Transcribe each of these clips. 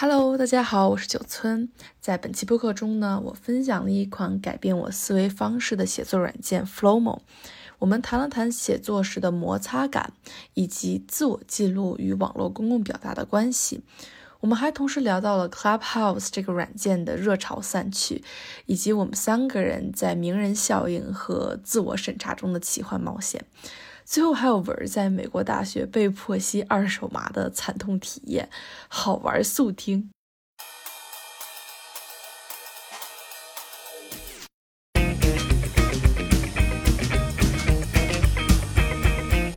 Hello，大家好，我是九村。在本期播客中呢，我分享了一款改变我思维方式的写作软件 Flowmo。我们谈了谈写作时的摩擦感，以及自我记录与网络公共表达的关系。我们还同时聊到了 Clubhouse 这个软件的热潮散去，以及我们三个人在名人效应和自我审查中的奇幻冒险。最后还有文儿在美国大学被迫吸二手麻的惨痛体验，好玩速听。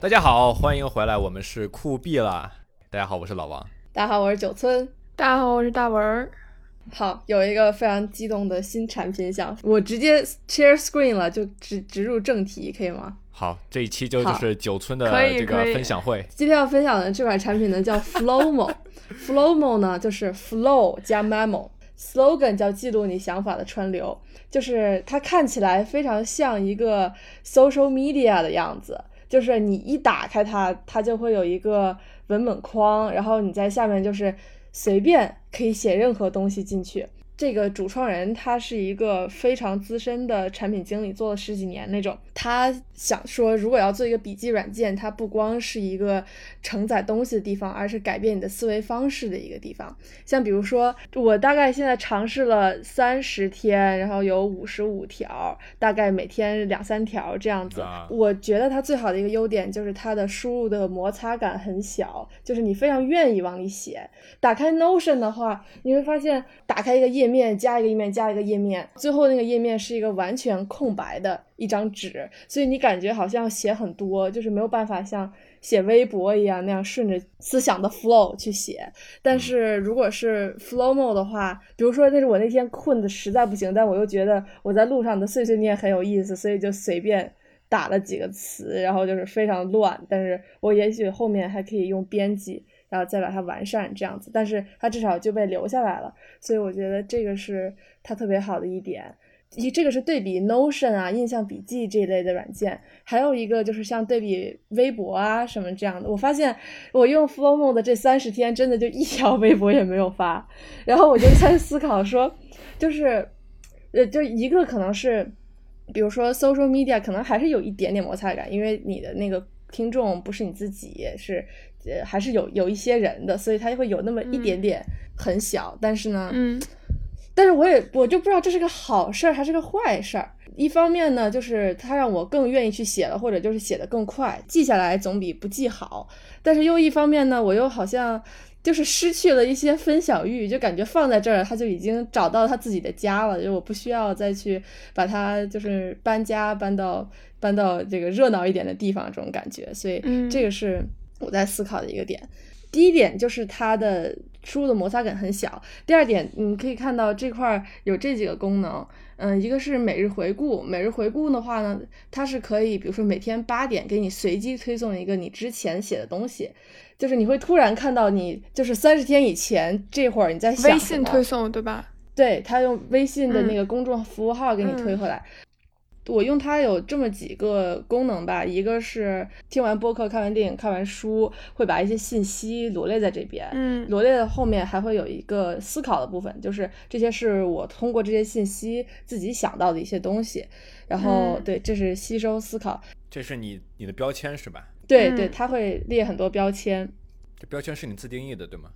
大家好，欢迎回来，我们是酷毙了。大家好，我是老王。大家好，我是九村。大家好，我是大文儿。好，有一个非常激动的新产品想，我直接 share screen 了，就直直入正题，可以吗？好，这一期就就是九村的这个分享会。今天要分享的这款产品呢叫 Flowmo。Flowmo 呢就是 flow 加 memo，slogan 叫记录你想法的川流，就是它看起来非常像一个 social media 的样子，就是你一打开它，它就会有一个文本框，然后你在下面就是随便可以写任何东西进去。这个主创人他是一个非常资深的产品经理，做了十几年那种。他想说，如果要做一个笔记软件，它不光是一个承载东西的地方，而是改变你的思维方式的一个地方。像比如说，我大概现在尝试了三十天，然后有五十五条，大概每天两三条这样子。啊我觉得它最好的一个优点就是它的输入的摩擦感很小，就是你非常愿意往里写。打开 Notion 的话，你会发现打开一个页面加一个页面加一个页面，最后那个页面是一个完全空白的一张纸，所以你感觉好像写很多，就是没有办法像写微博一样那样顺着思想的 flow 去写。但是如果是 Flowmo 的话，比如说那是我那天困的实在不行，但我又觉得我在路上的碎碎念很有意思，所以就随便。打了几个词，然后就是非常乱，但是我也许后面还可以用编辑，然后再把它完善这样子，但是它至少就被留下来了，所以我觉得这个是它特别好的一点。一这个是对比 Notion 啊、印象笔记这一类的软件，还有一个就是像对比微博啊什么这样的。我发现我用 Flowmo 的这三十天，真的就一条微博也没有发，然后我就在思考说，就是呃，就一个可能是。比如说 social media 可能还是有一点点摩擦感，因为你的那个听众不是你自己，是呃还是有有一些人的，所以它会有那么一点点很小。但是呢，嗯，但是我也我就不知道这是个好事儿还是个坏事儿。一方面呢，就是它让我更愿意去写了，或者就是写的更快，记下来总比不记好。但是又一方面呢，我又好像。就是失去了一些分享欲，就感觉放在这儿，他就已经找到他自己的家了，就我不需要再去把它就是搬家搬到搬到这个热闹一点的地方这种感觉，所以这个是我在思考的一个点。第一点就是它的输入的摩擦感很小，第二点你可以看到这块有这几个功能，嗯，一个是每日回顾，每日回顾的话呢，它是可以比如说每天八点给你随机推送一个你之前写的东西。就是你会突然看到你，就是三十天以前这会儿你在想微信推送对吧？对它用微信的那个公众服务号给你推回来。嗯、我用它有这么几个功能吧，一个是听完播客、看完电影、看完书，会把一些信息罗列在这边。嗯，罗列的后面还会有一个思考的部分，就是这些是我通过这些信息自己想到的一些东西。然后，嗯、对，这是吸收思考。这是你你的标签是吧？对对，它会列很多标签。这标签是你自定义的，对吗？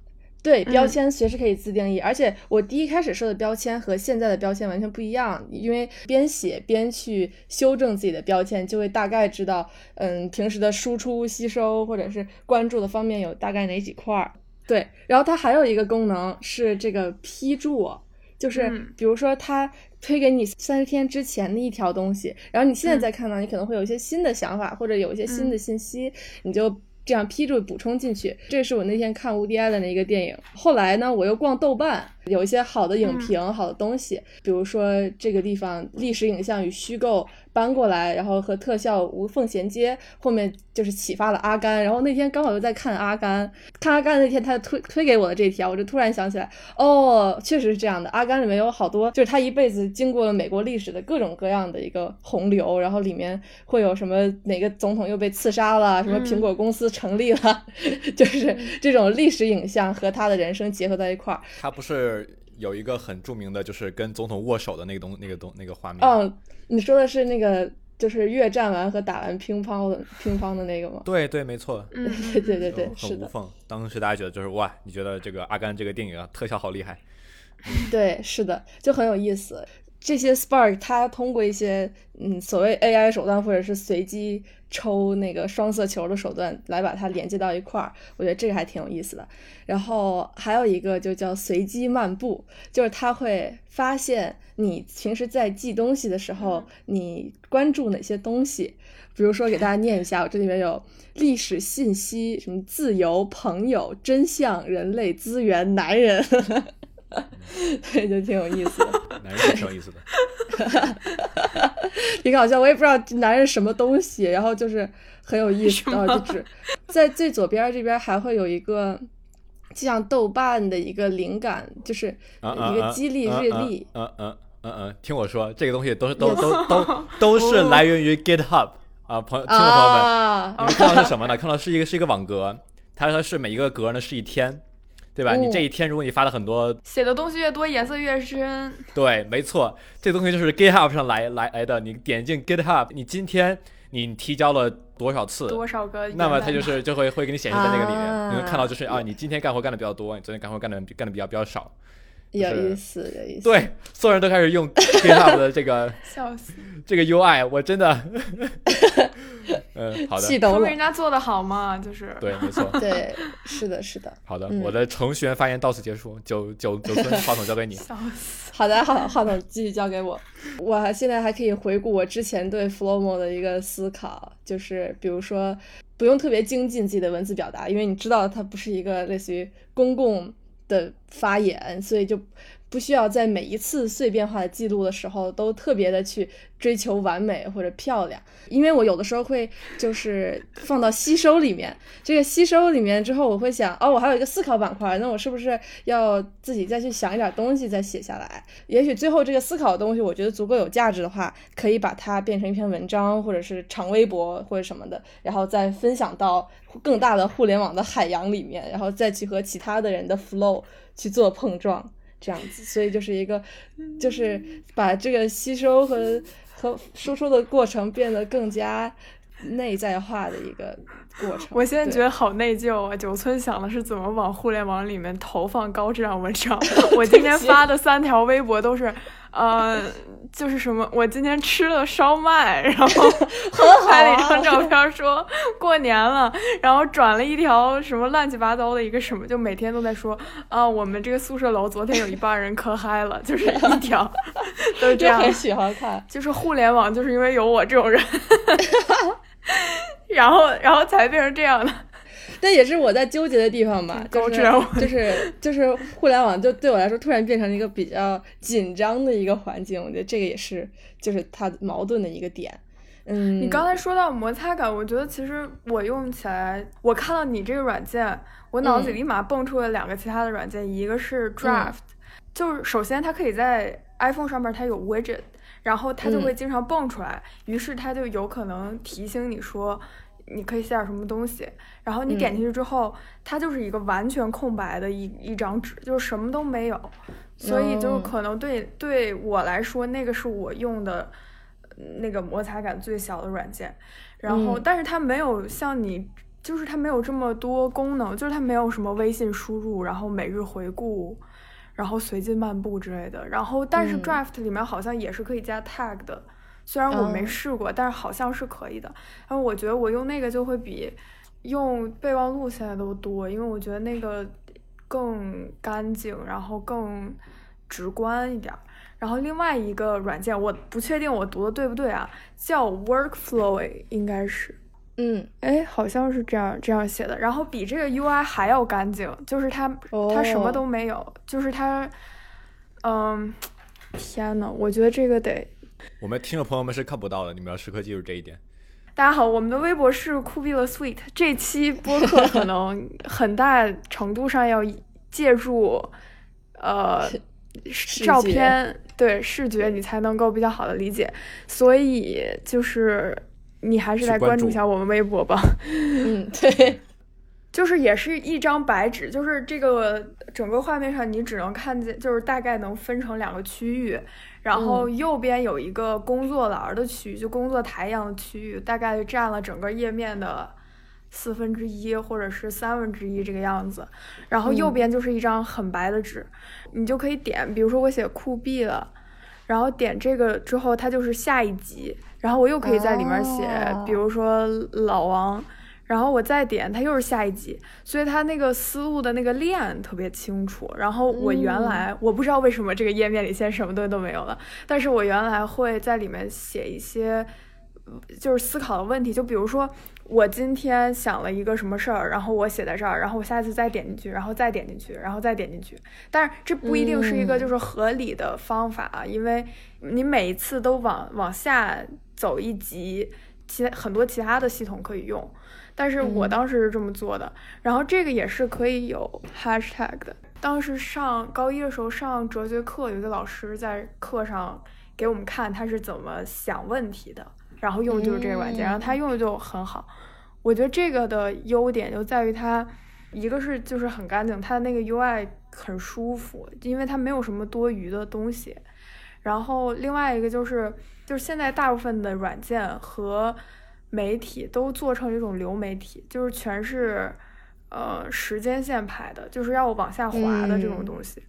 对，标签随时可以自定义，嗯、而且我第一开始设的标签和现在的标签完全不一样，因为边写边去修正自己的标签，就会大概知道，嗯，平时的输出、吸收或者是关注的方面有大概哪几块儿。对，然后它还有一个功能是这个批注，就是比如说它推给你三十天之前的一条东西，然后你现在再看到，你可能会有一些新的想法，或者有一些新的信息，你就。这样批注补充进去，这是我那天看乌迪艾伦的一个电影。后来呢，我又逛豆瓣，有一些好的影评、好的东西，比如说这个地方历史影像与虚构搬过来，然后和特效无缝衔接，后面就是启发了阿甘。然后那天刚好又在看阿甘，看阿甘那天他推推给我的这条，我就突然想起来，哦，确实是这样的。阿甘里面有好多，就是他一辈子经过了美国历史的各种各样的一个洪流，然后里面会有什么哪个总统又被刺杀了，什么苹果公司成立了，就是这种历史影像和他的人生结合在一块儿。他不是有一个很著名的，就是跟总统握手的那个东那个东那个画面？嗯，你说的是那个。就是越战完和打完乒乓的乒乓的那个吗？对对，没错。嗯，对对对对，是的。无缝。当时大家觉得就是哇，你觉得这个阿甘这个电影啊，特效好厉害。对，是的，就很有意思。这些 Spark 它通过一些嗯所谓 AI 手段或者是随机抽那个双色球的手段来把它连接到一块儿，我觉得这个还挺有意思的。然后还有一个就叫随机漫步，就是它会发现你平时在记东西的时候，你关注哪些东西。比如说给大家念一下，我这里面有历史信息、什么自由、朋友、真相、人类资源、男人。对，就挺有意思的。男人挺有意思的，挺搞笑。我也不知道男人什么东西，然后就是很有意思。然后就是在最左边这边还会有一个就像豆瓣的一个灵感，就是一个激励日历。嗯嗯嗯嗯，听我说，这个东西都是都都都都是来源于 GitHub 啊，朋友听众朋友们，你们看到是什么呢？看到是一个是一个网格，它它是每一个格呢是一天。对吧？你这一天，如果你发了很多写的东西越多，颜色越深。对，没错，这东西就是 GitHub 上来来来的。你点进 GitHub，你今天你提交了多少次？多少个？那么它就是 就会会给你显示在那个里面，你能看到就是啊，你今天干活干的比较多，你昨天干活干的干的比较比较少。有意思，有意思。对，所有人都开始用 GitHub 的这个 笑死这个 UI，我真的。嗯，好的。说明人家做的好嘛，就是对，没错。对，是的，是的。好的，我的程序员发言到此结束。九九九村，话筒交给你。笑死好的，好，话筒继续交给我。我现在还可以回顾我之前对 Flomo 的一个思考，就是比如说不用特别精进自己的文字表达，因为你知道它不是一个类似于公共的发言，所以就。不需要在每一次碎片化的记录的时候都特别的去追求完美或者漂亮，因为我有的时候会就是放到吸收里面，这个吸收里面之后，我会想，哦，我还有一个思考板块，那我是不是要自己再去想一点东西再写下来？也许最后这个思考的东西，我觉得足够有价值的话，可以把它变成一篇文章，或者是长微博或者什么的，然后再分享到更大的互联网的海洋里面，然后再去和其他的人的 flow 去做碰撞。这样子，所以就是一个，就是把这个吸收和和输出的过程变得更加内在化的一个过程。我现在觉得好内疚啊！九村想的是怎么往互联网里面投放高质量文章。我今天发的三条微博都是。呃，就是什么，我今天吃了烧麦，然后 拍了一张照片，说过年了，然后转了一条什么乱七八糟的一个什么，就每天都在说啊，我们这个宿舍楼昨天有一半人可嗨了，就是 一条都是这样。喜欢看，就是互联网，就是因为有我这种人，然后然后才变成这样的。那也是我在纠结的地方吧，就是就是就是互联网就对我来说突然变成了一个比较紧张的一个环境，我觉得这个也是就是它矛盾的一个点。嗯，你刚才说到摩擦感，我觉得其实我用起来，我看到你这个软件，我脑子里立马蹦出了两个其他的软件，一个是 Draft，就是首先它可以在 iPhone 上面它有 widget，然后它就会经常蹦出来，于是它就有可能提醒你说。你可以写点什么东西，然后你点进去之后，它就是一个完全空白的一一张纸，就是什么都没有，所以就可能对对我来说，那个是我用的那个摩擦感最小的软件。然后，但是它没有像你，就是它没有这么多功能，就是它没有什么微信输入，然后每日回顾，然后随机漫步之类的。然后，但是 Draft 里面好像也是可以加 tag 的。虽然我没试过，但是好像是可以的。然后我觉得我用那个就会比用备忘录现在都多，因为我觉得那个更干净，然后更直观一点。然后另外一个软件我不确定我读的对不对啊，叫 Workflow，应该是嗯，哎，好像是这样这样写的。然后比这个 UI 还要干净，就是它它什么都没有，就是它，嗯，天呐，我觉得这个得我们听众朋友们是看不到的，你们要时刻记住这一点。大家好，我们的微博是酷毙了 Sweet。这期播客可能很大程度上要借助呃照片对视觉，你才能够比较好的理解。所以就是你还是来关注一下我们微博吧。嗯，对，就是也是一张白纸，就是这个整个画面上你只能看见，就是大概能分成两个区域。然后右边有一个工作栏的区域，就工作台一样的区域，大概占了整个页面的四分之一或者是三分之一这个样子。然后右边就是一张很白的纸，你就可以点，比如说我写酷毙了，然后点这个之后，它就是下一集，然后我又可以在里面写，比如说老王。然后我再点，它又是下一集，所以它那个思路的那个链特别清楚。然后我原来我不知道为什么这个页面里现在什么东西都没有了，但是我原来会在里面写一些，就是思考的问题，就比如说我今天想了一个什么事儿，然后我写在这儿，然后我下次再点进去，然后再点进去，然后再点进去。但是这不一定是一个就是合理的方法，因为你每一次都往往下走一级，其很多其他的系统可以用。但是我当时是这么做的，然后这个也是可以有 hashtag 的。当时上高一的时候上哲学课，有一个老师在课上给我们看他是怎么想问题的，然后用的就是这个软件，然后他用的就很好。我觉得这个的优点就在于它，一个是就是很干净，它的那个 UI 很舒服，因为它没有什么多余的东西。然后另外一个就是就是现在大部分的软件和媒体都做成一种流媒体，就是全是，呃，时间线排的，就是要往下滑的这种东西。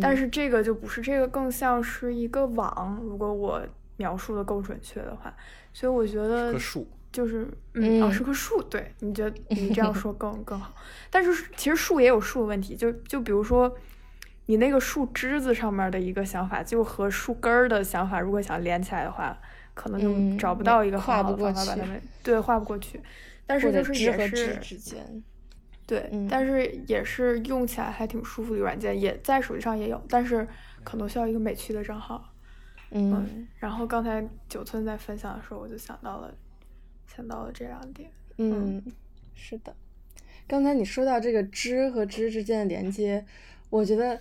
但是这个就不是，这个更像是一个网。如果我描述的够准确的话，所以我觉得树就是嗯，是棵树。对，你觉得你这样说更更好？但是其实树也有树的问题，就就比如说你那个树枝子上面的一个想法，就和树根儿的想法，如果想连起来的话。可能就找不到一个很好的方法把它们对画不过去，但是就是也是之间，对，但是也是用起来还挺舒服的软件，也在手机上也有，但是可能需要一个美区的账号。嗯，然后刚才九村在分享的时候，我就想到了想到了这两点。嗯，是的，刚才你说到这个知和知之间的连接，我觉得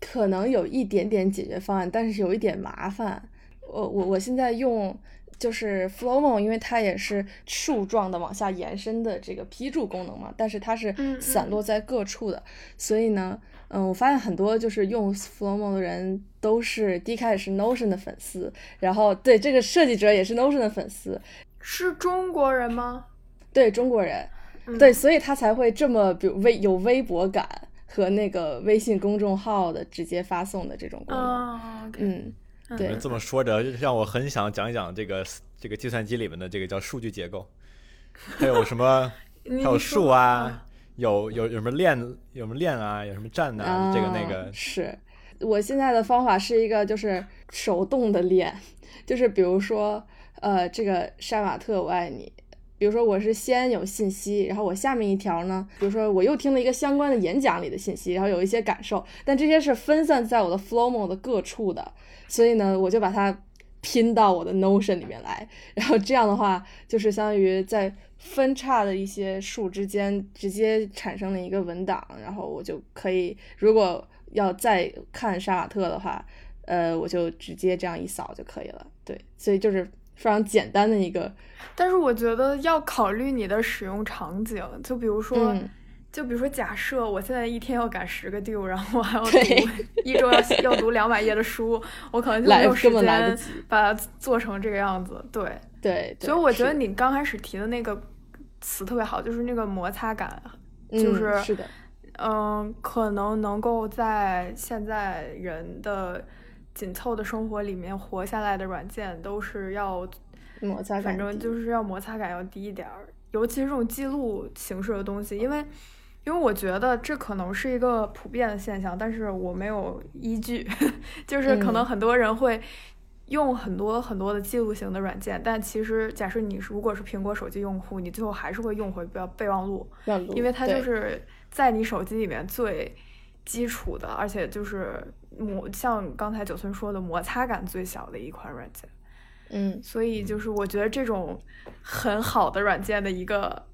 可能有一点点解决方案，但是有一点麻烦。我我我现在用就是 Flowmo，因为它也是树状的往下延伸的这个批注功能嘛，但是它是散落在各处的，所以呢，嗯，我发现很多就是用 Flowmo 的人都是第一开始是 Notion 的粉丝，然后对这个设计者也是 Notion 的粉丝，是中国人吗？对中国人，对，所以他才会这么比如微有微博感和那个微信公众号的直接发送的这种功能，嗯。你们这么说着，让我很想讲一讲这个这个计算机里面的这个叫数据结构，还有什么，还有数啊，有有有什么练，有什么练啊，有什么站啊，这个那个。是我现在的方法是一个就是手动的练，就是比如说呃这个杀马特我爱你，比如说我是先有信息，然后我下面一条呢，比如说我又听了一个相关的演讲里的信息，然后有一些感受，但这些是分散在我的 Flowmo 的各处的。所以呢，我就把它拼到我的 Notion 里面来，然后这样的话，就是相当于在分叉的一些数之间直接产生了一个文档，然后我就可以，如果要再看杀马特的话，呃，我就直接这样一扫就可以了。对，所以就是非常简单的一个。但是我觉得要考虑你的使用场景，就比如说。就比如说，假设我现在一天要赶十个 due，然后我还要读一周要要读两百页的书，我可能就没有时间把它做成这个样子。对对，所以我觉得你刚开始提的那个词特别好，就是那个摩擦感，就是是的，嗯，可能能够在现在人的紧凑的生活里面活下来的软件，都是要摩擦感，反正就是要摩擦感要低一点儿，尤其是这种记录形式的东西，因为。因为我觉得这可能是一个普遍的现象，但是我没有依据，就是可能很多人会用很多很多的记录型的软件，但其实假设你是如果是苹果手机用户，你最后还是会用回备备忘录，因为它就是在你手机里面最基础的，而且就是摩像刚才九村说的摩擦感最小的一款软件。嗯，所以就是我觉得这种很好的软件的一个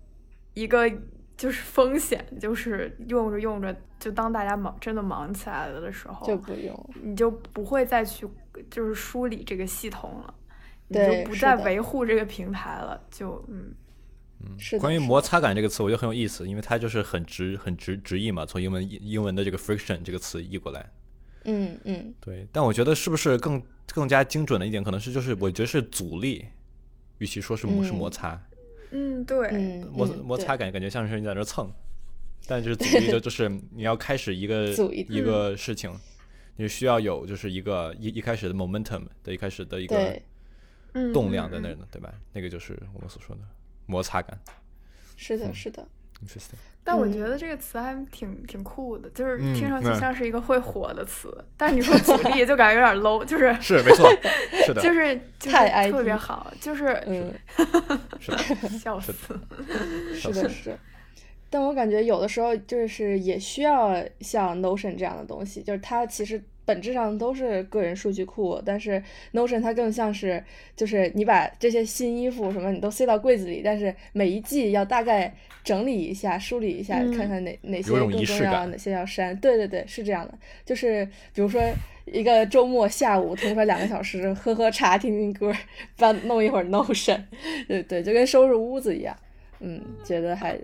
一个就是风险，就是用着用着，就当大家忙真的忙起来了的时候，就不用，你就不会再去就是梳理这个系统了，你就不再维护这个平台了，就嗯嗯。是关于摩擦感这个词，我觉得很有意思，因为它就是很直很直直译嘛，从英文英文的这个 friction 这个词译过来。嗯嗯，对，但我觉得是不是更更加精准的一点，可能是就是我觉得是阻力，与其说是是摩擦，嗯，对，摩摩擦感感觉像是你在那蹭，但就是阻力就就是你要开始一个 一个事情，你需要有就是一个一一开始的 momentum 的一开始的一个动量在那呢，对吧？那个就是我们所说的摩擦感。是的，是的。Interesting。但我觉得这个词还挺挺酷的，就是听上去像是一个会火的词。但是你说阻力，就感觉有点 low，就是 是没错，是的，就是太特别好，就是嗯，笑死，是的，是。但我感觉有的时候就是也需要像 Notion 这样的东西，就是它其实。本质上都是个人数据库，但是 Notion 它更像是，就是你把这些新衣服什么你都塞到柜子里，但是每一季要大概整理一下、梳理一下，看看哪哪些更重要，哪些要删。对对对，是这样的。就是比如说一个周末下午腾出来两个小时，喝喝茶、听听歌，搬弄一会儿 Notion，对对，就跟收拾屋子一样。嗯，觉得还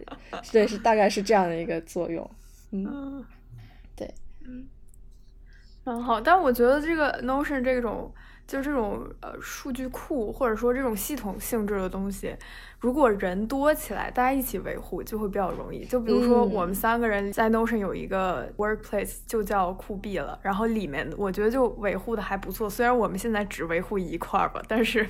对，是大概是这样的一个作用。嗯，对，嗯。很好，但我觉得这个 Notion 这种就这种呃数据库或者说这种系统性质的东西，如果人多起来，大家一起维护就会比较容易。就比如说我们三个人在 Notion 有一个 Workplace，就叫酷币了，然后里面我觉得就维护的还不错。虽然我们现在只维护一块儿吧，但是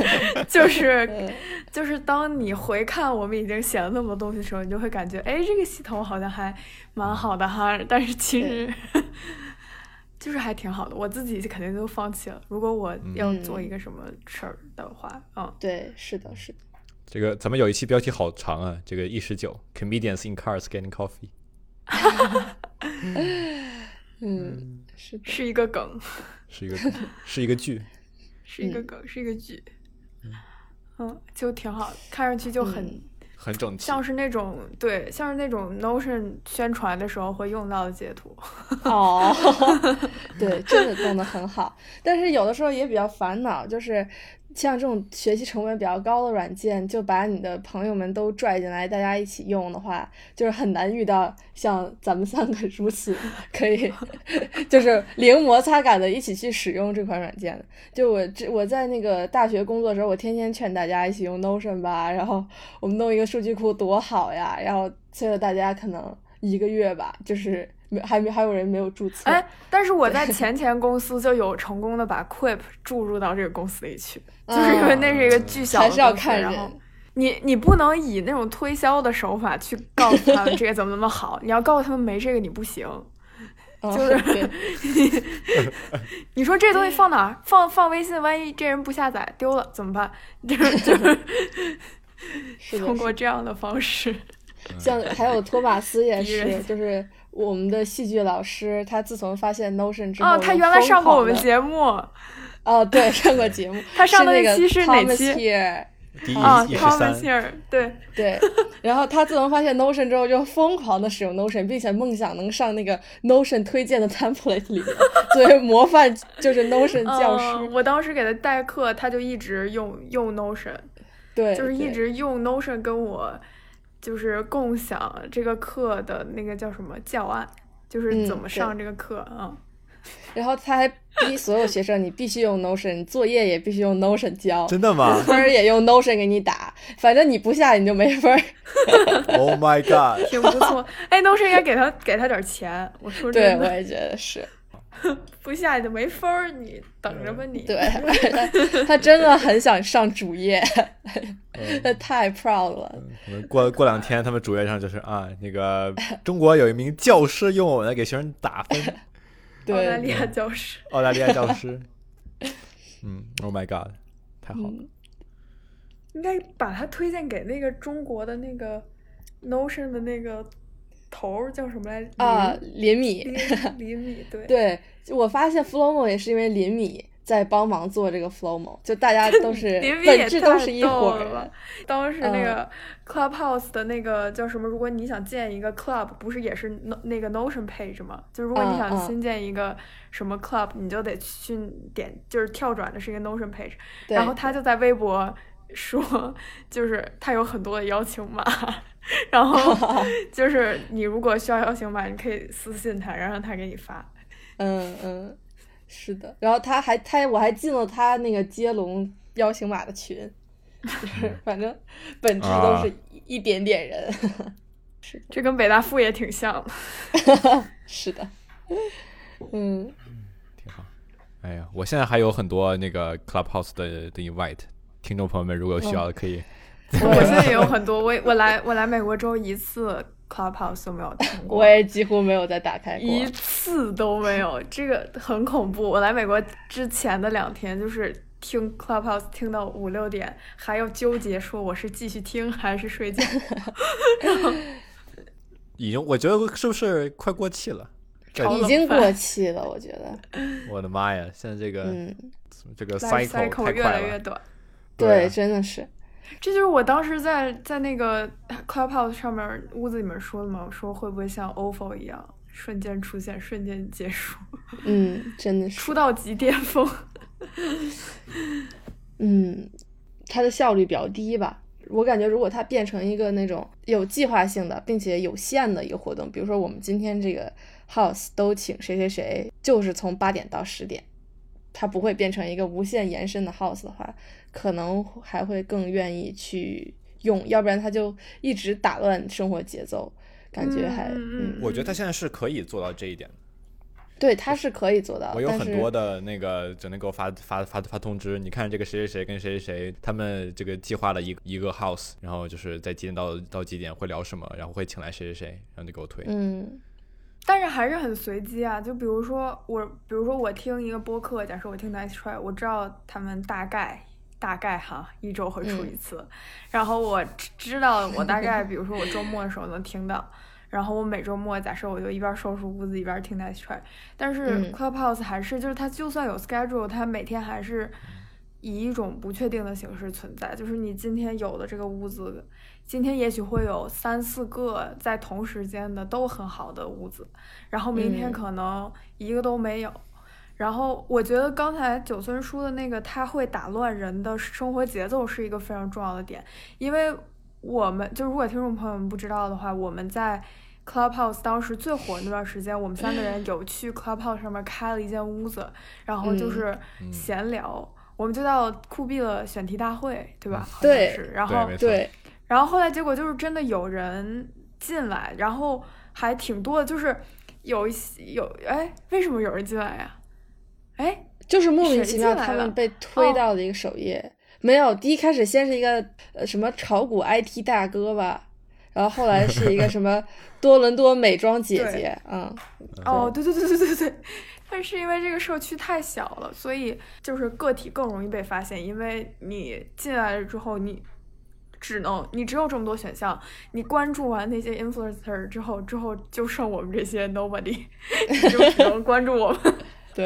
就是就是当你回看我们已经写了那么多东西的时候，你就会感觉哎，这个系统好像还蛮好的哈。但是其实。就是还挺好的，我自己肯定都放弃了。如果我要做一个什么事儿的话，嗯，对，是的，是的。这个咱们有一期标题好长啊，这个一十九，comedians in cars getting coffee。嗯，是是一个梗，是一个是一个剧，是一个梗，是一个剧。嗯，就挺好，看上去就很。很整齐，像是那种对，像是那种 Notion 宣传的时候会用到的截图。哦，对，这个弄得很好，但是有的时候也比较烦恼，就是。像这种学习成本比较高的软件，就把你的朋友们都拽进来，大家一起用的话，就是很难遇到像咱们三个如此可以，就是零摩擦感的一起去使用这款软件的。就我这我在那个大学工作的时候，我天天劝大家一起用 Notion 吧，然后我们弄一个数据库多好呀，然后催了大家可能一个月吧，就是。没还没还有人没有注册哎，但是我在前前公司就有成功的把 Quip 注入到这个公司里去，就是因为那是一个巨小的公司，然后你你不能以那种推销的手法去告诉他们这个怎么怎么好，你要告诉他们没这个你不行，就是 你说这东西放哪儿？放放微信，万一这人不下载丢了怎么办？就是就是通过这样的方式，像还有托马斯也是，就是。我们的戏剧老师，他自从发现 Notion 之后，哦，他原来上过我们节目，哦，对，上过节目。他上的那期是哪期？啊，Thomas here，对对。然后他自从发现 Notion 之后，就疯狂的使用 Notion，并且梦想能上那个 Notion 推荐的 template 里面，作为模范，就是 Notion 教师。我当时给他代课，他就一直用用 Notion，对，就是一直用 Notion 跟我。就是共享这个课的那个叫什么教案，就是怎么上这个课啊。然后他还逼所有学生，你必须用 Notion，作业也必须用 Notion 交。真的吗？分儿也用 Notion 给你打，反正你不下你就没分儿。Oh my god！挺不错。哎，Notion 应该给他给他点钱。我说对，我也觉得是。不下你就没分儿，你等着吧你。对，他真的很想上主页，他太 proud 了。过过两天，他们主页上就是啊，那个中国有一名教师用我来给学生打分。澳大利亚教师。澳大利亚教师。嗯，Oh my God，太好了。应该把他推荐给那个中国的那个 Notion 的那个头叫什么来？啊，林米。林 米，对。对，我发现 Flomo 也是因为林米。在帮忙做这个 Flomo，就大家 都是本质都是一伙儿。当时那个 Clubhouse 的那个叫什么？如果你想建一个 Club，不是也是那个 Notion page 吗？就如果你想新建一个什么 Club，你就得去点，就是跳转的是一个 Notion page。然后他就在微博说，就是他有很多的邀请码，然后 就是你如果需要邀请码，你可以私信他，然后他给你发。嗯嗯。是的，然后他还他我还进了他那个接龙邀请码的群，就是 反正本质都是一点点人，是这跟北大附也挺像的，是的，嗯，挺好。哎呀，我现在还有很多那个 Clubhouse 的的 invite，听众朋友们如果有需要的可以。我现在也有很多，我我来我来美国之后一次。Clubhouse 都没有听过，我也几乎没有再打开过，一次都没有，这个很恐怖。我来美国之前的两天，就是听 Clubhouse 听到五六点，还要纠结说我是继续听还是睡觉。已经，我觉得是不是快过气了？已经过气了，我觉得。我的妈呀！现在这个，嗯，这个 cycle 越来越短。对，真的是。这就是我当时在在那个 Clubhouse 上面屋子里面说的嘛，我说会不会像 OFO 一样瞬间出现，瞬间结束？嗯，真的 是出道即巅峰。嗯，它的效率比较低吧？我感觉如果它变成一个那种有计划性的，并且有限的一个活动，比如说我们今天这个 House 都请谁谁谁，就是从八点到十点，它不会变成一个无限延伸的 House 的话。可能还会更愿意去用，要不然他就一直打乱生活节奏，感觉还……嗯，我觉得他现在是可以做到这一点。对，他是可以做到。我有很多的那个整天给我发发发发通知，你看这个谁谁谁跟谁谁谁，他们这个计划了一一个 house，然后就是在几点到到几点会聊什么，然后会请来谁谁谁，然后就给我推。嗯，但是还是很随机啊，就比如说我，比如说我听一个播客，假设我听 Nice Try，我知道他们大概。大概哈一周会出一次，然后我知道我大概，比如说我周末的时候能听到，然后我每周末假设我就一边收拾屋子一边听 Nice Try，但是 Clubhouse 还是就是它就算有 schedule，它每天还是以一种不确定的形式存在，就是你今天有的这个屋子，今天也许会有三四个在同时间的都很好的屋子，然后明天可能一个都没有。然后我觉得刚才九村说的那个，他会打乱人的生活节奏，是一个非常重要的点。因为我们就如果听众朋友们不知道的话，我们在 Clubhouse 当时最火那段时间，我们三个人有去 Clubhouse 上面开了一间屋子，然后就是闲聊，我们就到酷毙了选题大会，对吧？对，然后对，然后后来结果就是真的有人进来，然后还挺多的，就是有一些有哎，为什么有人进来呀？哎，就是莫名其妙，他们被推到了一个首页。没有，第一开始先是一个呃什么炒股 IT 大哥吧，然后后来是一个什么 多伦多美妆姐姐，嗯。哦，对对对对对对，但是因为这个社区太小了，所以就是个体更容易被发现，因为你进来了之后，你只能你只有这么多选项，你关注完那些 influencer 之后，之后就剩我们这些 nobody，你就只能关注我们。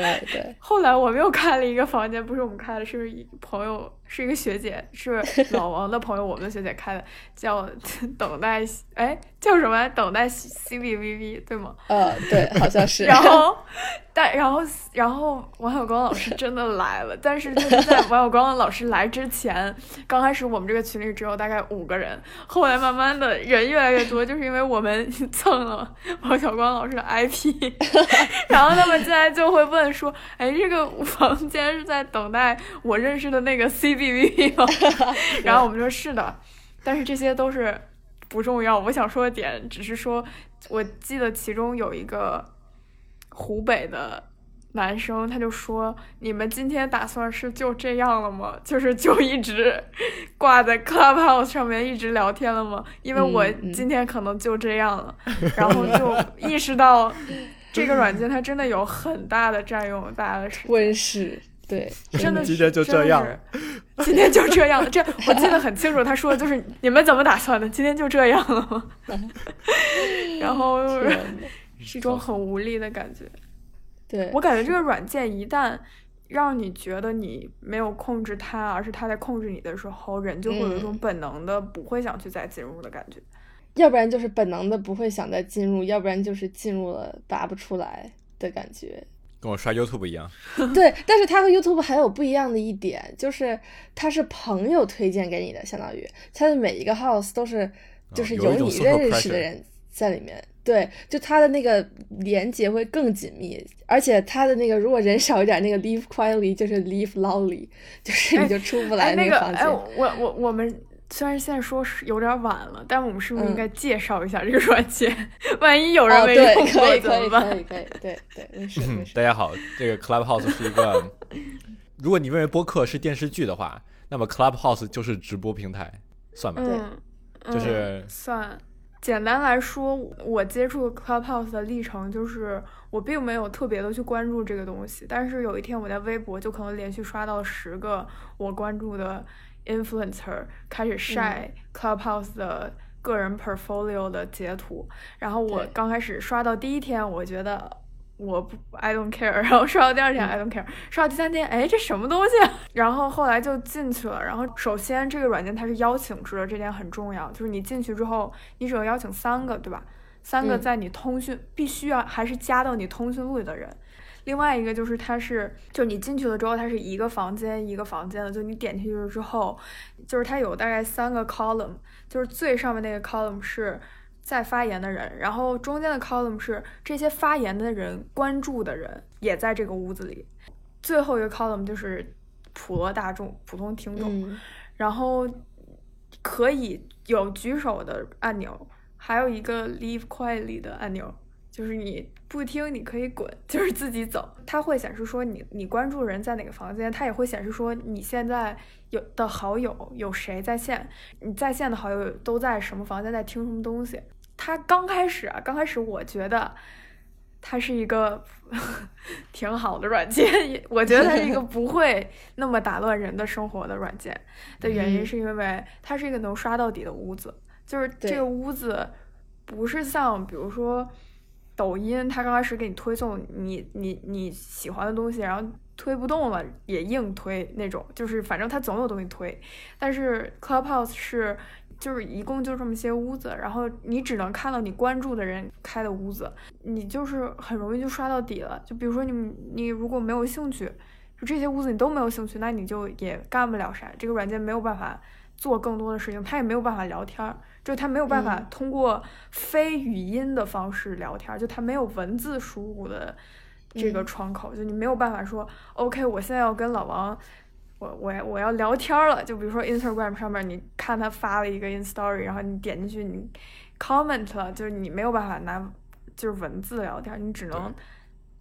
对对，后来我们又开了一个房间，不是我们开的，是朋友，是一个学姐，是老王的朋友，我们的学姐开的，叫 等待，哎，叫什么？等待 C B V V，对吗？呃，对，好像是。然后。但然后然后王小光老师真的来了，但是就是在王小光老师来之前，刚开始我们这个群里只有大概五个人，后来慢慢的人越来越多，就是因为我们蹭了王小光老师的 IP，然后他们进来就会问说，哎，这个 房间是在等待我认识的那个 CBV 吗？然后我们说是的，但是这些都是不重要，我想说的点只是说，我记得其中有一个。湖北的男生，他就说：“你们今天打算是就这样了吗？就是就一直挂在 Clubhouse 上面一直聊天了吗？因为我今天可能就这样了，然后就意识到这个软件它真的有很大的占用大家的时间。温室，对，真的 今天就这样，今天就这样。这我记得很清楚，他说的就是你们怎么打算的？今天就这样了吗。然后是一种很无力的感觉。对我感觉这个软件一旦让你觉得你没有控制它，而是它在控制你的时候，人就会有一种本能的不会想去再进入的感觉。要不然就是本能的不会想再进入，要不然就是进入了拔不出来的感觉。跟我刷 YouTube 一样。对，但是它和 YouTube 还有不一样的一点，就是它是朋友推荐给你的，相当于它的每一个 House 都是就是有你认识的人在里面。对，就它的那个连接会更紧密，而且它的那个如果人少一点，那个 Leave quietly 就是 Leave loudly，就是你就出不来那个房间。哎，我我我们虽然现在说是有点晚了，但我们是不是应该介绍一下这个软件？万一有人没用过怎么办？可以可以，对对，没事没 事。大家好，这个 Clubhouse 是一个，如果你认为播客是电视剧的话，那么 Clubhouse 就是直播平台，算吧？对，就是算。简单来说，我接触 Clubhouse 的历程就是，我并没有特别的去关注这个东西。但是有一天，我在微博就可能连续刷到十个我关注的 influencer 开始晒 Clubhouse 的个人 portfolio 的截图。然后我刚开始刷到第一天，我觉得。我不，I don't care。然后刷到第二天，I don't care。刷到第三天，哎，这什么东西？然后后来就进去了。然后首先这个软件它是邀请制的，这点很重要。就是你进去之后，你只能邀请三个，对吧？三个在你通讯必须要还是加到你通讯录里的人。另外一个就是它是，就你进去了之后，它是一个房间一个房间的。就你点进去了之后，就是它有大概三个 column，就是最上面那个 column 是。在发言的人，然后中间的 column 是这些发言的人关注的人也在这个屋子里，最后一个 column 就是普罗大众、普通听众，然后可以有举手的按钮，还有一个 leave quietly 的按钮，就是你不听你可以滚，就是自己走。它会显示说你你关注人在哪个房间，它也会显示说你现在有的好友有谁在线，你在线的好友都在什么房间，在听什么东西。它刚开始啊，刚开始我觉得它是一个 挺好的软件，我觉得它是一个 不会那么打乱人的生活的软件的原因，是因为它是一个能刷到底的屋子，就是这个屋子不是像比如说抖音，它刚开始给你推送你你你喜欢的东西，然后推不动了也硬推那种，就是反正它总有东西推，但是 Clubhouse 是。就是一共就这么些屋子，然后你只能看到你关注的人开的屋子，你就是很容易就刷到底了。就比如说你你如果没有兴趣，就这些屋子你都没有兴趣，那你就也干不了啥。这个软件没有办法做更多的事情，它也没有办法聊天，就它没有办法通过非语音的方式聊天，就它没有文字输入的这个窗口，就你没有办法说 OK，我现在要跟老王。我我我要聊天了，就比如说 Instagram 上面，你看他发了一个 in story，然后你点进去，你 comment 了，就是你没有办法拿就是文字聊天，你只能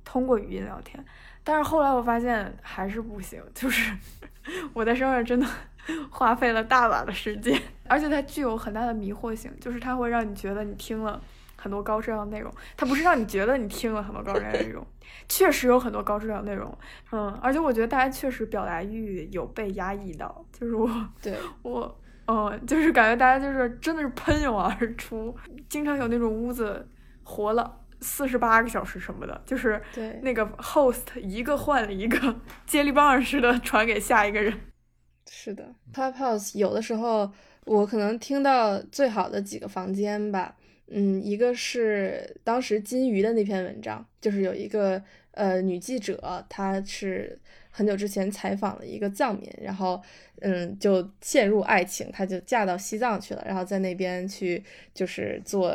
通过语音聊天。但是后来我发现还是不行，就是 我在上面真的花费了大把的时间，而且它具有很大的迷惑性，就是它会让你觉得你听了。很多高质量内容，它不是让你觉得你听了很多高质量内容，确实有很多高质量内容，嗯，而且我觉得大家确实表达欲有被压抑到，就是我，对我，嗯，就是感觉大家就是真的是喷涌而出，经常有那种屋子活了四十八个小时什么的，就是那个 host 一个换了一个接力棒似的传给下一个人。是的，Clubhouse 有的时候我可能听到最好的几个房间吧。嗯，一个是当时金鱼的那篇文章，就是有一个呃女记者，她是很久之前采访了一个藏民，然后嗯就陷入爱情，她就嫁到西藏去了，然后在那边去就是做。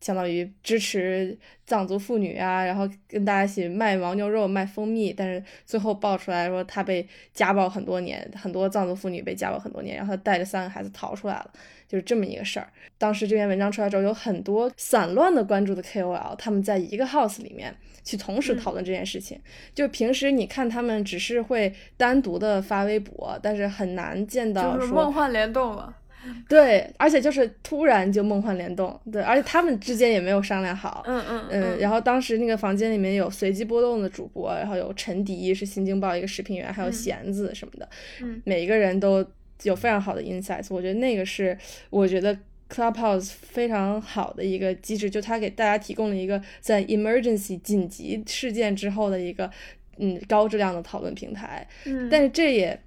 相当于支持藏族妇女啊，然后跟大家一起卖牦牛肉、卖蜂蜜，但是最后爆出来说他被家暴很多年，很多藏族妇女被家暴很多年，然后他带着三个孩子逃出来了，就是这么一个事儿。当时这篇文章出来之后，有很多散乱的关注的 KOL，他们在一个 house 里面去同时讨论这件事情。就平时你看他们只是会单独的发微博，但是很难见到就是梦幻联动了。对，而且就是突然就梦幻联动，对，而且他们之间也没有商量好，嗯嗯嗯，然后当时那个房间里面有随机波动的主播，然后有陈迪是新京报一个视频员，还有弦子什么的，嗯，每一个人都有非常好的 insights，我觉得那个是我觉得 Clubhouse 非常好的一个机制，就它给大家提供了一个在 emergency 紧急事件之后的一个嗯高质量的讨论平台，嗯，但是这也。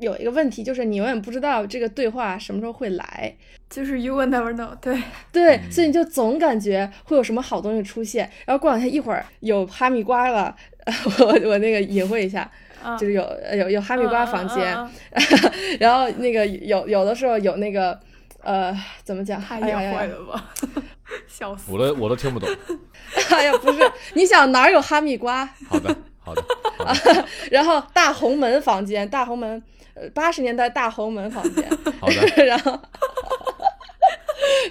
有一个问题，就是你永远不知道这个对话什么时候会来，就是 you will never know，对。对，所以你就总感觉会有什么好东西出现，然后过两天一会儿有哈密瓜了，我我那个隐晦一下，就是有有有哈密瓜房间，然后那个有有的时候有那个呃怎么讲，太隐晦了吧，笑死，我都我都听不懂，哎呀不是，你想哪有哈密瓜？好的好的，然后大红门房间，大红门。呃，八十年代大红门房间，好的，然后，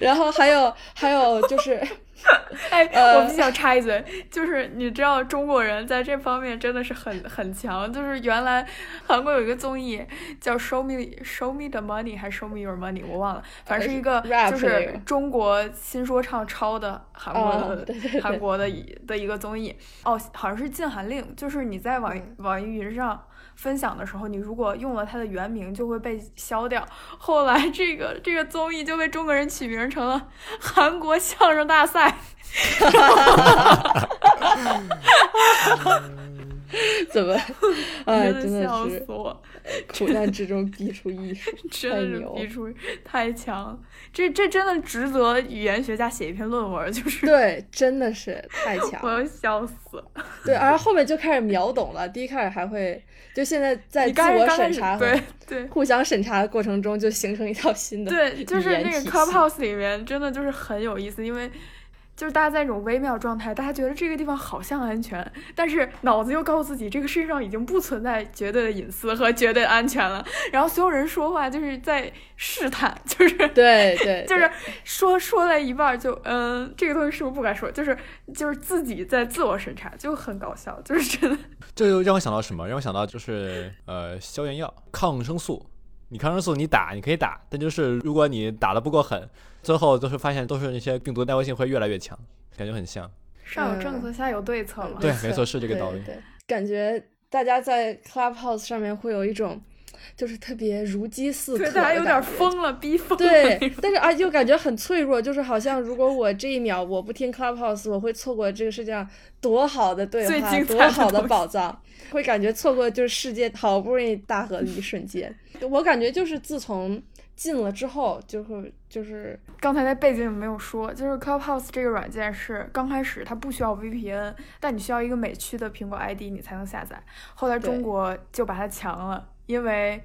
然后还有还有就是，哎，我必须要插一嘴，就是你知道中国人在这方面真的是很很强，就是原来韩国有一个综艺叫 Show Me Show Me the Money 还是 Show Me Your Money，我忘了，反正是一个就是中国新说唱抄的韩国的韩国的的一个综艺，哦，好像是禁韩令，就是你在网网易云上。分享的时候，你如果用了它的原名，就会被消掉。后来这个这个综艺就被中国人取名成了韩国相声大赛。怎么？哎，真的笑死我！苦难之中逼出艺术，真的是逼出太强。这这真的值得语言学家写一篇论文，就是对，真的是太强。我要笑死。对，而后面就开始秒懂了。第一开始还会，就现在在自我审查，对对，互相审查的过程中，就形成一套新的对，就是那个 Clubhouse 里面真的就是很有意思，因为。就是大家在一种微妙状态，大家觉得这个地方好像安全，但是脑子又告诉自己，这个世界上已经不存在绝对的隐私和绝对安全了。然后所有人说话就是在试探，就是对 对，就是说说了一半就嗯，这个东西是不是不该说？就是就是自己在自我审查，就很搞笑，就是真的。这就让我想到什么？让我想到就是呃，消炎药、抗生素。你抗生素你打你可以打，但就是如果你打的不够狠。最后都是发现，都是那些病毒耐药性会越来越强，感觉很像。上有政策，下有对策嘛？对，没错，是这个道理。对，感觉大家在 Clubhouse 上面会有一种，就是特别如饥似渴，对，他有点疯了，逼疯。对，但是啊，又感觉很脆弱，就是好像如果我这一秒我不听 Clubhouse，我会错过这个世界上多好的对话，多好的宝藏，会感觉错过就是世界好不容易大合的一瞬间。我感觉就是自从。进了之后就会就是刚才在背景没有说，就是 Clubhouse 这个软件是刚开始它不需要 VPN，但你需要一个美区的苹果 ID 你才能下载。后来中国就把它强了，因为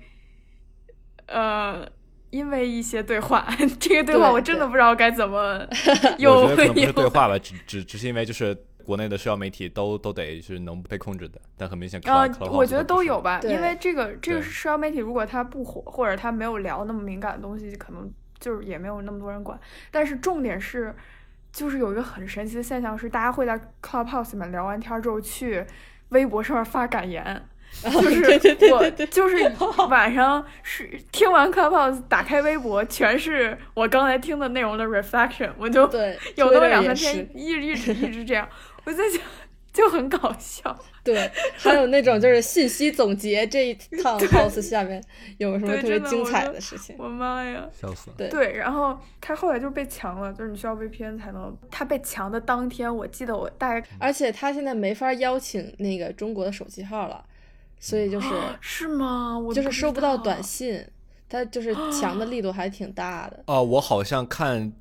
呃因为一些对话，这个对话我真的不知道该怎么 有。我觉得可能不是对话吧，只只只是因为就是。国内的社交媒体都都得是能被控制的，但很明显，呃，我觉得都有吧，因为这个这个社交媒体如果它不火，或者它没有聊那么敏感的东西，可能就是也没有那么多人管。但是重点是，就是有一个很神奇的现象是，大家会在 Clubhouse 里面聊完天之后去微博上面发感言。就是我，就是晚上是听完 Clubhouse，打开微博，全是我刚才听的内容的 reflection，我就有那么两三天一直一直一直这样，我在想就很搞笑。对，还有那种就是信息总结这一趟 house 下面有什么特别精彩的事情。我妈呀，笑死了。对对，然后他后来就被强了，就是你需要 VPN 才能。他被强的当天，我记得我大概，而且他现在没法邀请那个中国的手机号了。所以就是是吗？我就是收不到短信，它就是强的力度还挺大的。哦，我好像看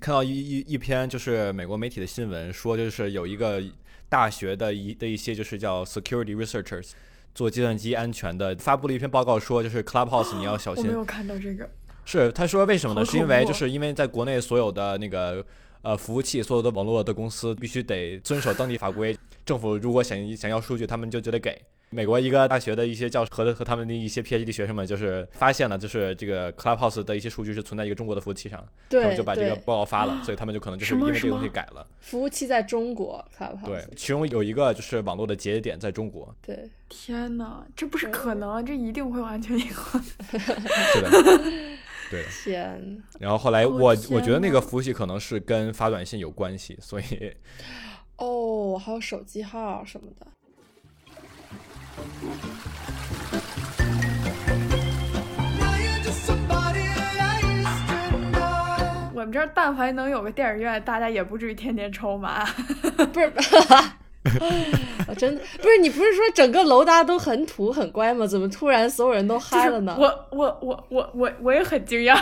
看到一一一篇就是美国媒体的新闻，说就是有一个大学的一的一些就是叫 security researchers 做计算机安全的，发布了一篇报告，说就是 Clubhouse 你要小心。我没有看到这个。是他说为什么呢？是因为就是因为在国内所有的那个呃服务器，所有的网络的公司必须得遵守当地法规，政府如果想想要数据，他们就就得给。美国一个大学的一些教授和和他们的一些 PhD 学生们，就是发现了，就是这个 Clubhouse 的一些数据是存在一个中国的服务器上，他们就把这个报告发了，所以他们就可能就是因为这个东西改了。服务器在中国，Clubhouse 对，其中有一个就是网络的节点在中国。对，天哪，这不是可能，这一定会有安全隐患。是的。对，天。然后后来我我觉得那个服务器可能是跟发短信有关系，所以。哦，还有手机号什么的。我们这儿但凡能有个电影院，大家也不至于天天抽麻。不是，真的不是你不是说整个楼大家都很土很乖吗？怎么突然所有人都嗨了呢？我我我我我我也很惊讶。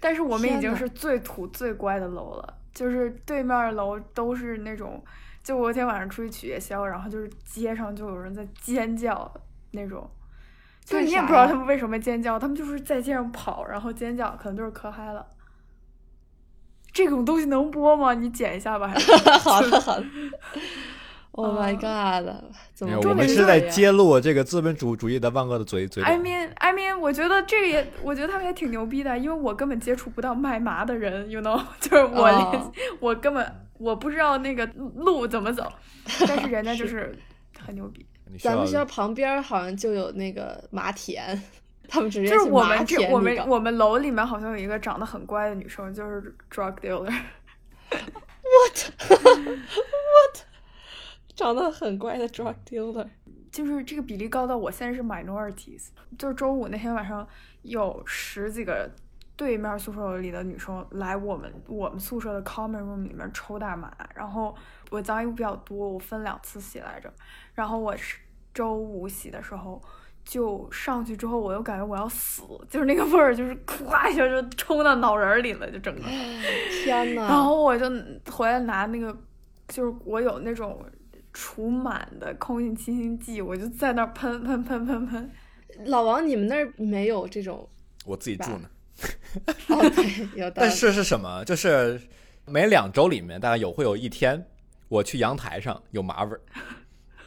但是我们已经是最土最乖的楼了，就是对面楼都是那种，就我今天晚上出去取夜宵，然后就是街上就有人在尖叫那种。就是你也不知道他们为什么尖叫，他们就是在街上跑，然后尖叫，可能就是磕嗨了。这种东西能播吗？你剪一下吧，好的好的。Oh my god！怎么？我们是在揭露这个资本主主义的万恶的嘴嘴。I mean, I mean，我觉得这个也，我觉得他们也挺牛逼的，因为我根本接触不到卖麻的人，you know，就是我连我根本我不知道那个路怎么走，但是人家就是很牛逼。咱们学校旁边好像就有那个麻田，他们直接就是我们这我们我们楼里面好像有一个长得很乖的女生，就是 drug dealer。What what？长得很乖的 drug dealer，就是这个比例高到我现在是 minorities。就是周五那天晚上有十几个对面宿舍里的女生来我们我们宿舍的 common room 里面抽大麻，然后我脏衣服比较多，我分两次洗来着，然后我是。周五洗的时候，就上去之后，我又感觉我要死，就是那个味儿，就是咵一下就冲到脑仁里了，就整个。天呐。然后我就回来拿那个，就是我有那种除螨的空气清新剂，我就在那儿喷喷喷喷喷。老王，你们那儿没有这种？我自己住呢。但是是什么？就是每两周里面大概有会有一天，我去阳台上有麻味儿。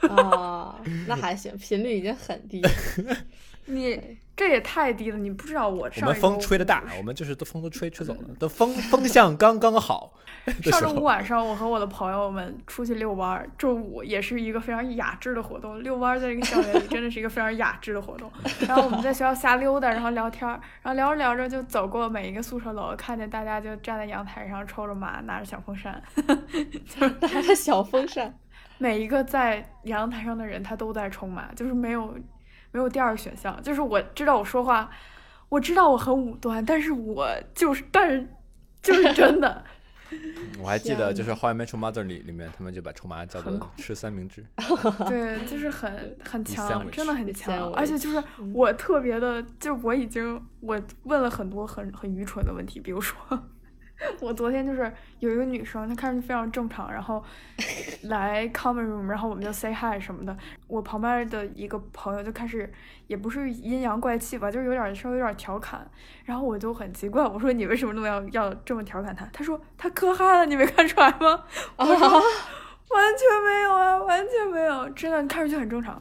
哦，那还行，频率已经很低。你这也太低了，你不知道我。我们风吹的大，我们就是都风都吹吹走了，都风 风向刚刚好。上周五晚上，我和我的朋友们出去遛弯儿，周五也是一个非常雅致的活动。遛弯儿在这个校园里真的是一个非常雅致的活动。然后我们在学校瞎溜达，然后聊天，然后聊着聊着就走过每一个宿舍楼，看见大家就站在阳台上抽着麻，拿着小风扇，就拿着小风扇。每一个在阳台上的人，他都在冲麻，就是没有没有第二个选项。就是我知道我说话，我知道我很武断，但是我就是，但是就是真的。我还记得，就是《How I Met Your Mother》里里面，他们就把臭麻叫做吃三明治。对，就是很很强，真的很强。而且就是我特别的，就我已经我问了很多很很愚蠢的问题，比如说。我昨天就是有一个女生，她看上去非常正常，然后 来 common room，然后我们就 say hi 什么的。我旁边的一个朋友就开始，也不是阴阳怪气吧，就是有点稍微有点调侃。然后我就很奇怪，我说你为什么那么要要这么调侃他？他说他磕嗨了，你没看出来吗？我说 完全没有啊，完全没有，真的看上去很正常，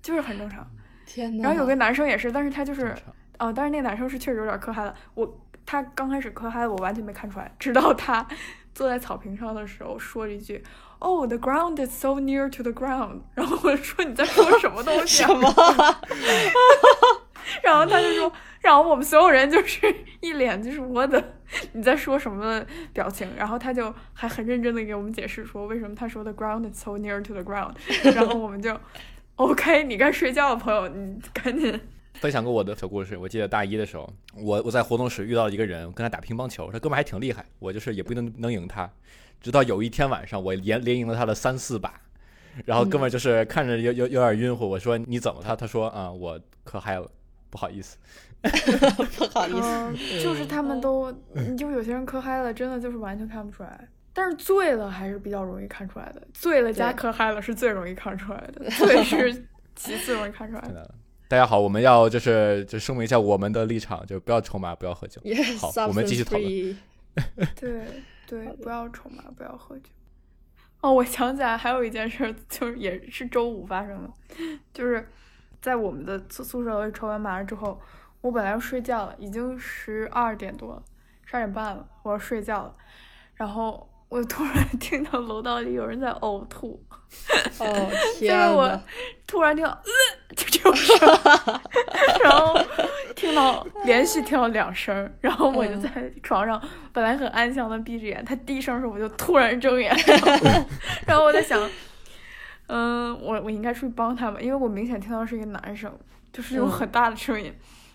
就是很正常。天呐。然后有个男生也是，但是他就是，哦，但是那个男生是确实有点磕嗨了，我。他刚开始磕嗨，我完全没看出来，直到他坐在草坪上的时候说了一句：“Oh, the ground is so near to the ground。”然后我说：“你在说什么东西？”什么？然后他就说，然后我们所有人就是一脸就是我的你在说什么表情。然后他就还很认真的给我们解释说为什么他说 “the ground is so near to the ground”。然后我们就 OK，你该睡觉了，朋友，你赶紧。分享过我的小故事。我记得大一的时候，我我在活动室遇到了一个人，跟他打乒乓球，他哥们还挺厉害，我就是也不一定能赢他。直到有一天晚上，我连连赢了他的三四把，然后哥们就是看着有有有点晕乎。我说你怎么他他说啊我磕嗨了，不好意思，不好意思，就是他们都，就有些人磕嗨了，真的就是完全看不出来。但是醉了还是比较容易看出来的，醉了加磕嗨了是最容易看出来的，醉是其次容易看出来的。大家好，我们要就是就声明一下我们的立场，就不要抽麻，不要喝酒。好，我们继续讨论。对对，不要抽麻，不要喝酒。哦，我想起来还有一件事，就是也是周五发生的，就是在我们的宿宿舍里抽完麻之后，我本来要睡觉了，已经十二点多了，十二点半了，我要睡觉了，然后。我突然 听到楼道里有人在呕吐，哦天！就是我突然听到，呃，就这种声，然后听到 连续听到两声，然后我就在床上，本来很安详的闭着眼，他第一声时候我就突然睁眼，然后 我在想，嗯，我我应该出去帮他吧？因为我明显听到是一个男生，就是有很大的声音。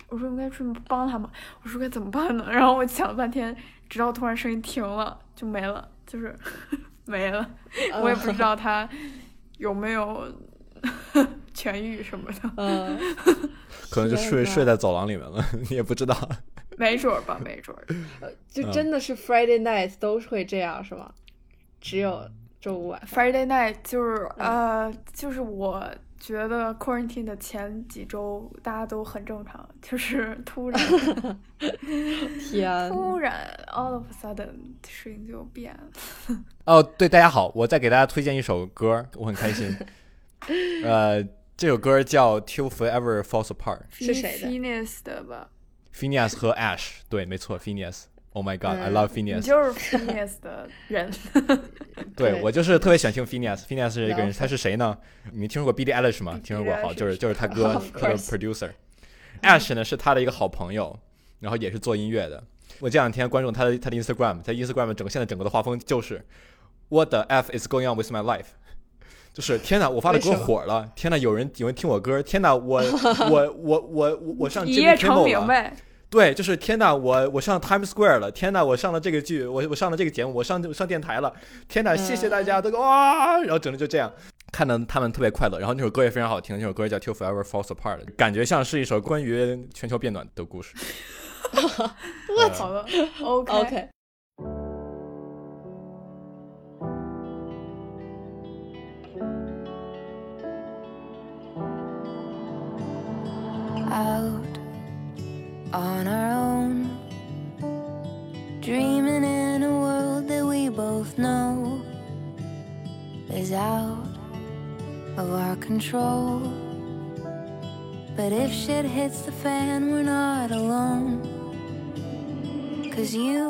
我说应该出去帮他吗？我说该怎么办呢？然后我想了半天，直到突然声音停了，就没了，就是 没了。我也不知道 他有没有 痊愈什么的。嗯，可能就睡睡在走廊里面了，你也不知道。没准儿吧，没准儿。呃，就真的是 Friday night 都会这样是吗？只有周五晚 Friday night 就是呃，就是我。觉得 quarantine 的前几周大家都很正常，就是突然，天，突然 all of a sudden 事情就变了。哦，对，大家好，我再给大家推荐一首歌，我很开心。呃，这首歌叫《Till Forever Falls Apart》，是谁的？Phineas 的吧？Phineas 和 Ash，对，没错，Phineas。Oh my god, I love Phineas。你就是 Phineas 的人。对，我就是特别喜欢听 Phineas。Phineas 是一个人，他是谁呢？你听说过 Billie Eilish 吗？听说过，好，就是就是他哥，他的 producer。Ash 呢是他的一个好朋友，然后也是做音乐的。我这两天关注他的他的 Instagram，在 Instagram 整个现在整个的画风就是 What the f is going on with my life？就是天哪，我发的歌火了！天哪，有人有人听我歌！天哪，我我我我我上一夜成名呗。对，就是天呐，我我上 Times Square 了，天呐，我上了这个剧，我我上了这个节目，我上上电台了，天呐，谢谢大家，都哇，然后整的就这样，看到他们特别快乐，然后那首歌也非常好听，那首歌叫 Till Forever Falls Apart，感觉像是一首关于全球变暖的故事。我操了，OK OK。Hits the fan, we're not alone. Cause you've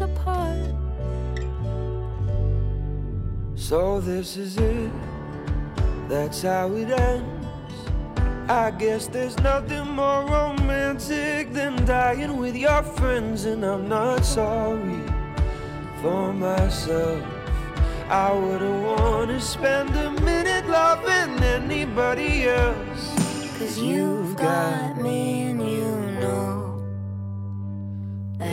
apart. So this is it, that's how it ends. I guess there's nothing more romantic than dying with your friends, and I'm not sorry for myself. I wouldn't wanna spend a minute loving anybody else. Cause you've got me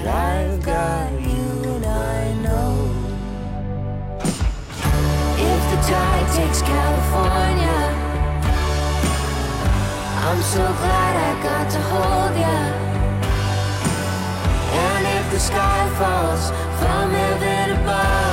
I've got you and I know. If the tide takes California I'm so glad I got to hold ya. And if the sky falls from heaven above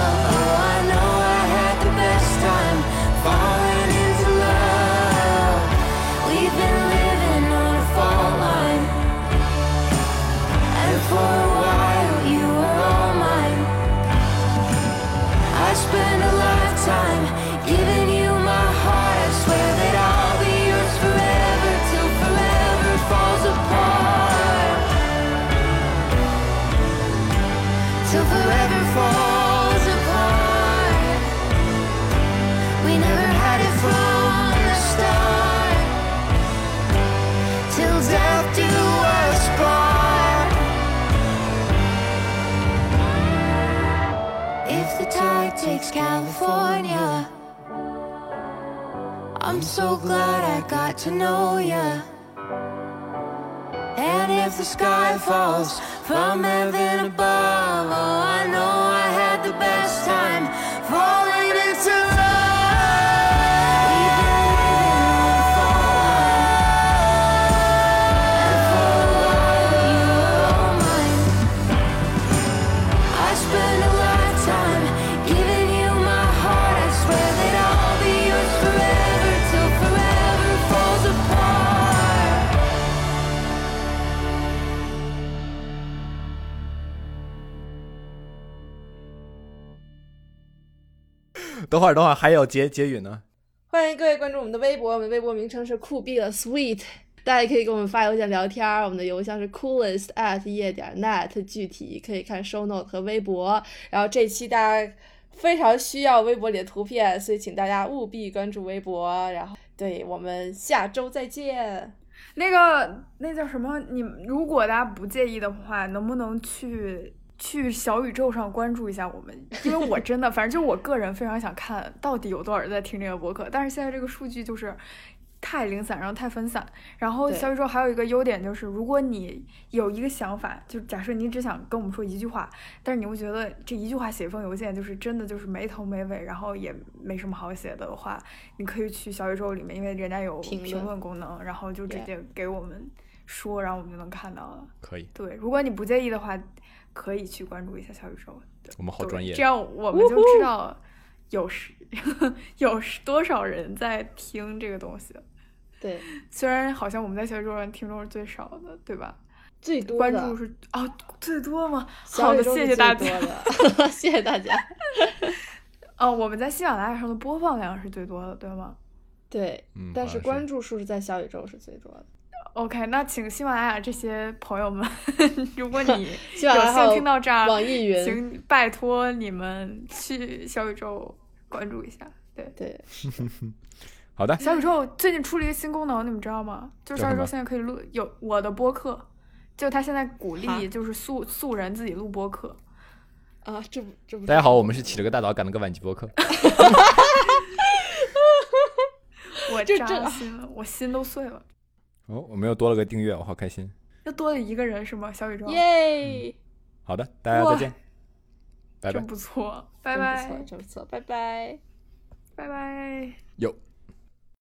I'm so glad I got to know ya. And if the sky falls from heaven above, oh, I know I had the best time falling 等会儿，等会儿还有结结语呢。欢迎各位关注我们的微博，我们的微博名称是酷毙了 Sweet，大家也可以给我们发邮件聊天儿，我们的邮箱是 coolest at 夜点 net，具体可以看 show note 和微博。然后这期大家非常需要微博里的图片，所以请大家务必关注微博。然后，对我们下周再见。那个那叫什么？你如果大家不介意的话，能不能去？去小宇宙上关注一下我们，因为我真的，反正就我个人非常想看到底有多少人在听这个博客。但是现在这个数据就是太零散，然后太分散。然后小宇宙还有一个优点就是，如果你有一个想法，就假设你只想跟我们说一句话，但是你会觉得这一句话写一封邮件就是真的就是没头没尾，然后也没什么好写的话，你可以去小宇宙里面，因为人家有评论功能，然后就直接给我们说，然后我们就能看到了。可以。对，如果你不介意的话。可以去关注一下小宇宙，我们好专业，这样我们就知道有是有多少人在听这个东西。对，虽然好像我们在小宇宙上听众是最少的，对吧？最多关注是哦，最多吗？好的，谢谢大家，谢谢大家。哦，我们在喜马拉雅上的播放量是最多的，对吗？对，但是关注数是在小宇宙是最多的。OK，那请喜马拉雅这些朋友们，如果 你有幸听到这儿，网易云，请拜托你们去小宇宙关注一下。对对，好的。小宇宙最近出了一个新功能，你们知道吗？就是小宇宙现在可以录有我的播客，就他现在鼓励就是素素人自己录播客。啊，这不这不。大家好，我们是起了个大早赶了个晚集播客。我扎心了，我心都碎了。哦，我们又多了个订阅，我好开心。又多了一个人是吗？小宇宙。耶！好的，大家再见。拜拜。真不错，拜拜。真不错，拜拜。拜拜。有。